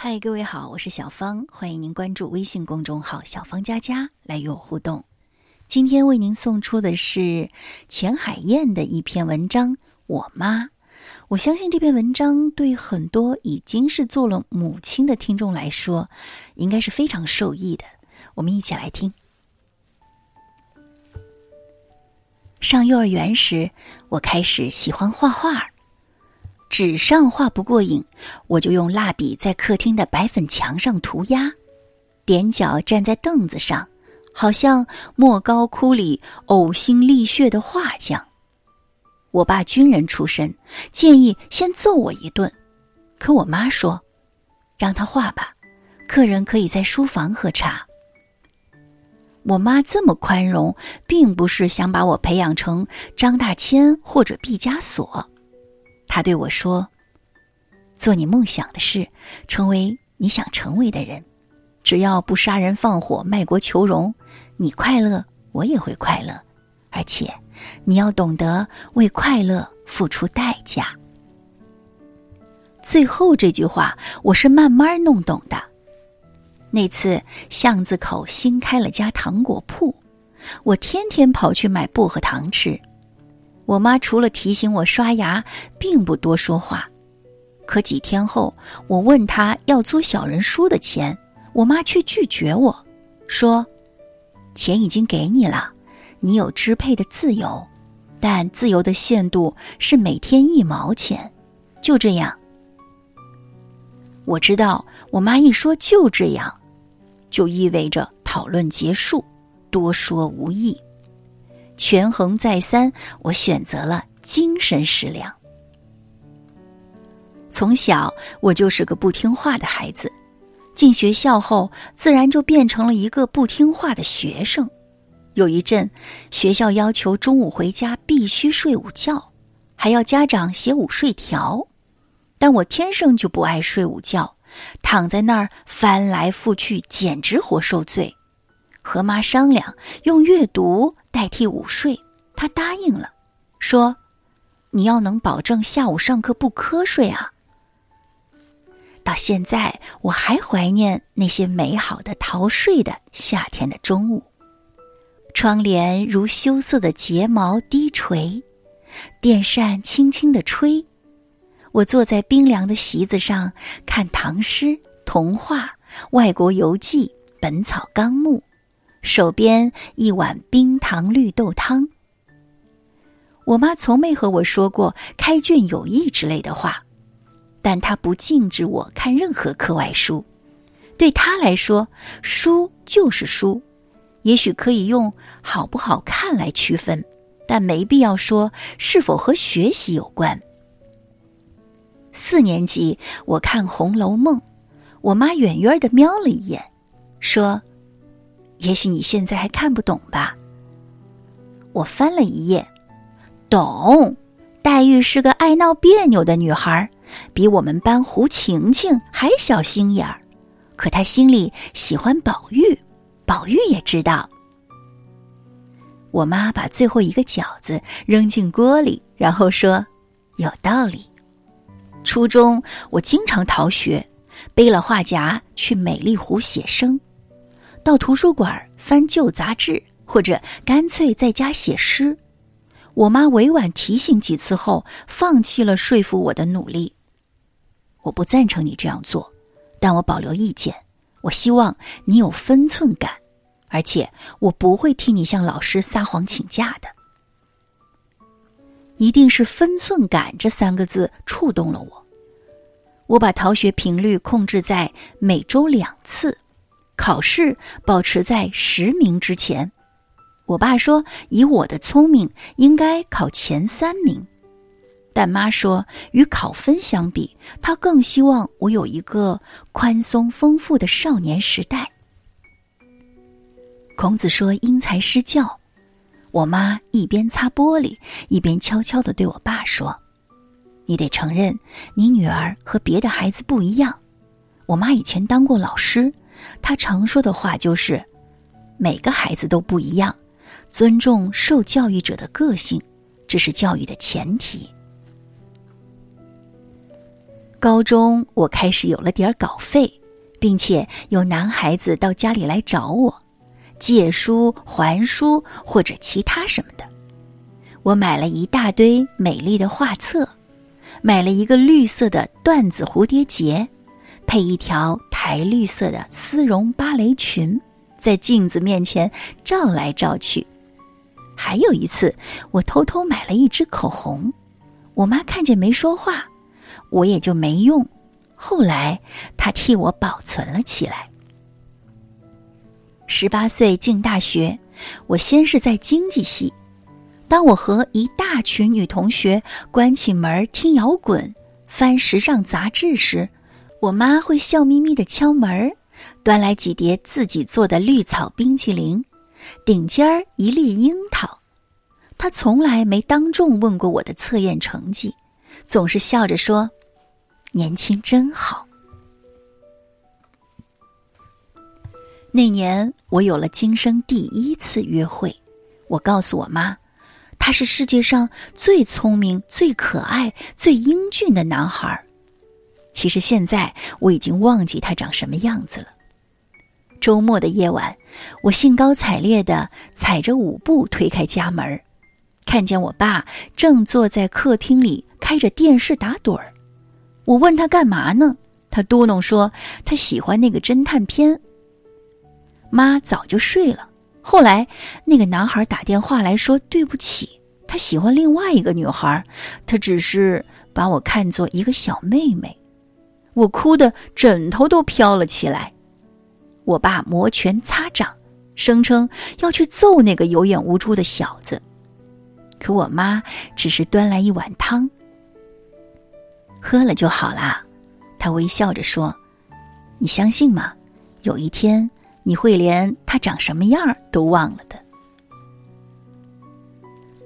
嗨，各位好，我是小芳，欢迎您关注微信公众号“小芳佳佳”来与我互动。今天为您送出的是钱海燕的一篇文章《我妈》。我相信这篇文章对很多已经是做了母亲的听众来说，应该是非常受益的。我们一起来听。上幼儿园时，我开始喜欢画画。纸上画不过瘾，我就用蜡笔在客厅的白粉墙上涂鸦，踮脚站在凳子上，好像莫高窟里呕心沥血的画匠。我爸军人出身，建议先揍我一顿，可我妈说：“让他画吧，客人可以在书房喝茶。”我妈这么宽容，并不是想把我培养成张大千或者毕加索。他对我说：“做你梦想的事，成为你想成为的人，只要不杀人放火、卖国求荣，你快乐，我也会快乐。而且，你要懂得为快乐付出代价。”最后这句话，我是慢慢弄懂的。那次巷子口新开了家糖果铺，我天天跑去买薄荷糖吃。我妈除了提醒我刷牙，并不多说话。可几天后，我问她要租小人书的钱，我妈却拒绝我，说：“钱已经给你了，你有支配的自由，但自由的限度是每天一毛钱。”就这样，我知道我妈一说就这样，就意味着讨论结束，多说无益。权衡再三，我选择了精神食粮。从小我就是个不听话的孩子，进学校后自然就变成了一个不听话的学生。有一阵，学校要求中午回家必须睡午觉，还要家长写午睡条，但我天生就不爱睡午觉，躺在那儿翻来覆去，简直活受罪。和妈商量，用阅读。代替午睡，他答应了，说：“你要能保证下午上课不瞌睡啊。”到现在，我还怀念那些美好的逃睡的夏天的中午，窗帘如羞涩的睫毛低垂，电扇轻轻的吹，我坐在冰凉的席子上看唐诗、童话、外国游记、《本草纲目》。手边一碗冰糖绿豆汤。我妈从没和我说过“开卷有益”之类的话，但她不禁止我看任何课外书。对她来说，书就是书，也许可以用好不好看来区分，但没必要说是否和学习有关。四年级，我看《红楼梦》，我妈远远的瞄了一眼，说。也许你现在还看不懂吧。我翻了一页，懂。黛玉是个爱闹别扭的女孩，比我们班胡晴晴还小心眼儿。可她心里喜欢宝玉，宝玉也知道。我妈把最后一个饺子扔进锅里，然后说：“有道理。”初中我经常逃学，背了画夹去美丽湖写生。到图书馆翻旧杂志，或者干脆在家写诗。我妈委婉提醒几次后，放弃了说服我的努力。我不赞成你这样做，但我保留意见。我希望你有分寸感，而且我不会替你向老师撒谎请假的。一定是“分寸感”这三个字触动了我。我把逃学频率控制在每周两次。考试保持在十名之前，我爸说以我的聪明应该考前三名，但妈说与考分相比，她更希望我有一个宽松丰富的少年时代。孔子说因材施教，我妈一边擦玻璃，一边悄悄地对我爸说：“你得承认，你女儿和别的孩子不一样。”我妈以前当过老师。他常说的话就是：“每个孩子都不一样，尊重受教育者的个性，这是教育的前提。”高中我开始有了点稿费，并且有男孩子到家里来找我，借书、还书或者其他什么的。我买了一大堆美丽的画册，买了一个绿色的缎子蝴蝶结，配一条白绿色的丝绒芭蕾裙，在镜子面前照来照去。还有一次，我偷偷买了一支口红，我妈看见没说话。我也就没用，后来他替我保存了起来。十八岁进大学，我先是在经济系。当我和一大群女同学关起门听摇滚、翻时尚杂志时，我妈会笑眯眯的敲门，端来几碟自己做的绿草冰淇淋，顶尖儿一粒樱桃。她从来没当众问过我的测验成绩，总是笑着说。年轻真好。那年我有了今生第一次约会，我告诉我妈，他是世界上最聪明、最可爱、最英俊的男孩儿。其实现在我已经忘记他长什么样子了。周末的夜晚，我兴高采烈的踩着舞步推开家门，看见我爸正坐在客厅里开着电视打盹儿。我问他干嘛呢？他嘟囔说他喜欢那个侦探片。妈早就睡了。后来那个男孩打电话来说对不起，他喜欢另外一个女孩，他只是把我看作一个小妹妹。我哭的枕头都飘了起来。我爸摩拳擦掌，声称要去揍那个有眼无珠的小子。可我妈只是端来一碗汤。喝了就好啦，他微笑着说：“你相信吗？有一天你会连他长什么样都忘了的。”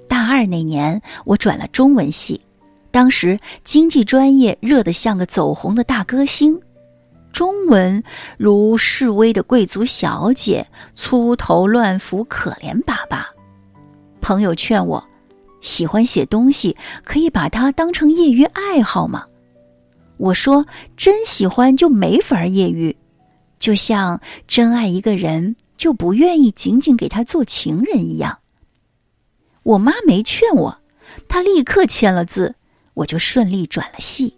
大二那年，我转了中文系，当时经济专业热得像个走红的大歌星，中文如示威的贵族小姐，粗头乱服，可怜巴巴。朋友劝我。喜欢写东西，可以把它当成业余爱好吗？我说，真喜欢就没法业余，就像真爱一个人就不愿意仅仅给他做情人一样。我妈没劝我，她立刻签了字，我就顺利转了系。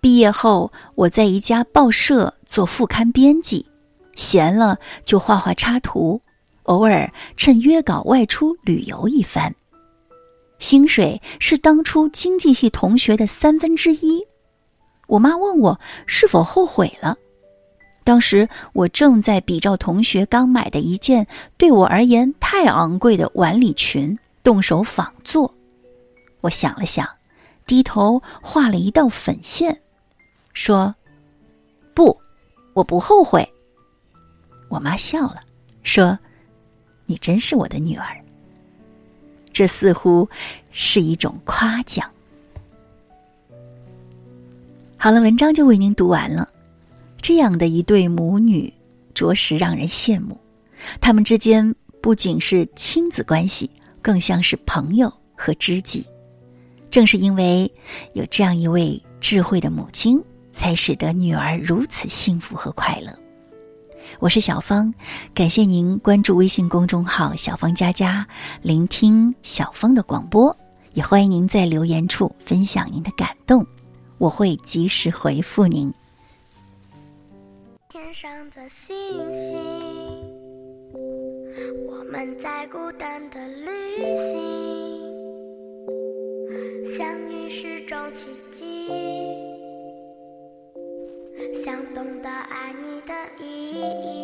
毕业后，我在一家报社做副刊编辑，闲了就画画插图，偶尔趁约稿外出旅游一番。薪水是当初经济系同学的三分之一。我妈问我是否后悔了。当时我正在比照同学刚买的一件对我而言太昂贵的晚礼裙，动手仿做。我想了想，低头画了一道粉线，说：“不，我不后悔。”我妈笑了，说：“你真是我的女儿。”这似乎是一种夸奖。好了，文章就为您读完了。这样的一对母女，着实让人羡慕。他们之间不仅是亲子关系，更像是朋友和知己。正是因为有这样一位智慧的母亲，才使得女儿如此幸福和快乐。我是小芳，感谢您关注微信公众号“小芳佳佳”，聆听小芳的广播，也欢迎您在留言处分享您的感动，我会及时回复您。天上的星星，我们在孤单的旅行，是种奇迹。想懂得爱你的意义。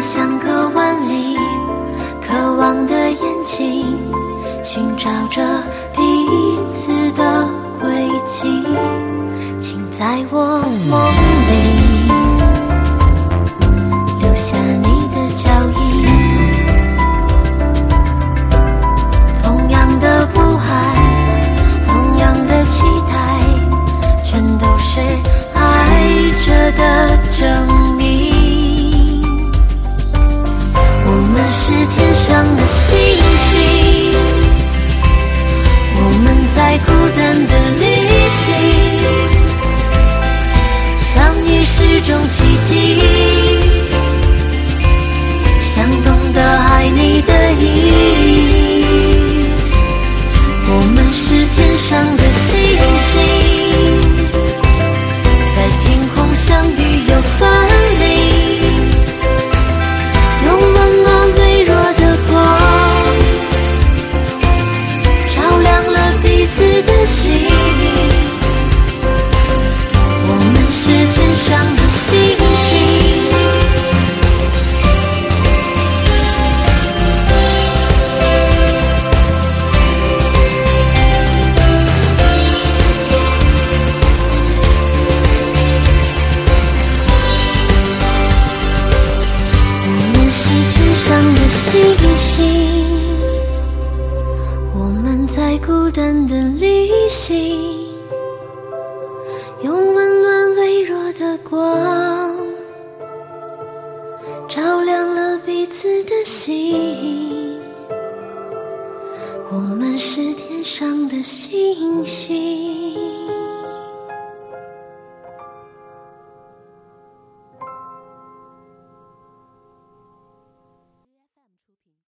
相隔万里，渴望的眼睛，寻找着彼此的轨迹，请在我梦里。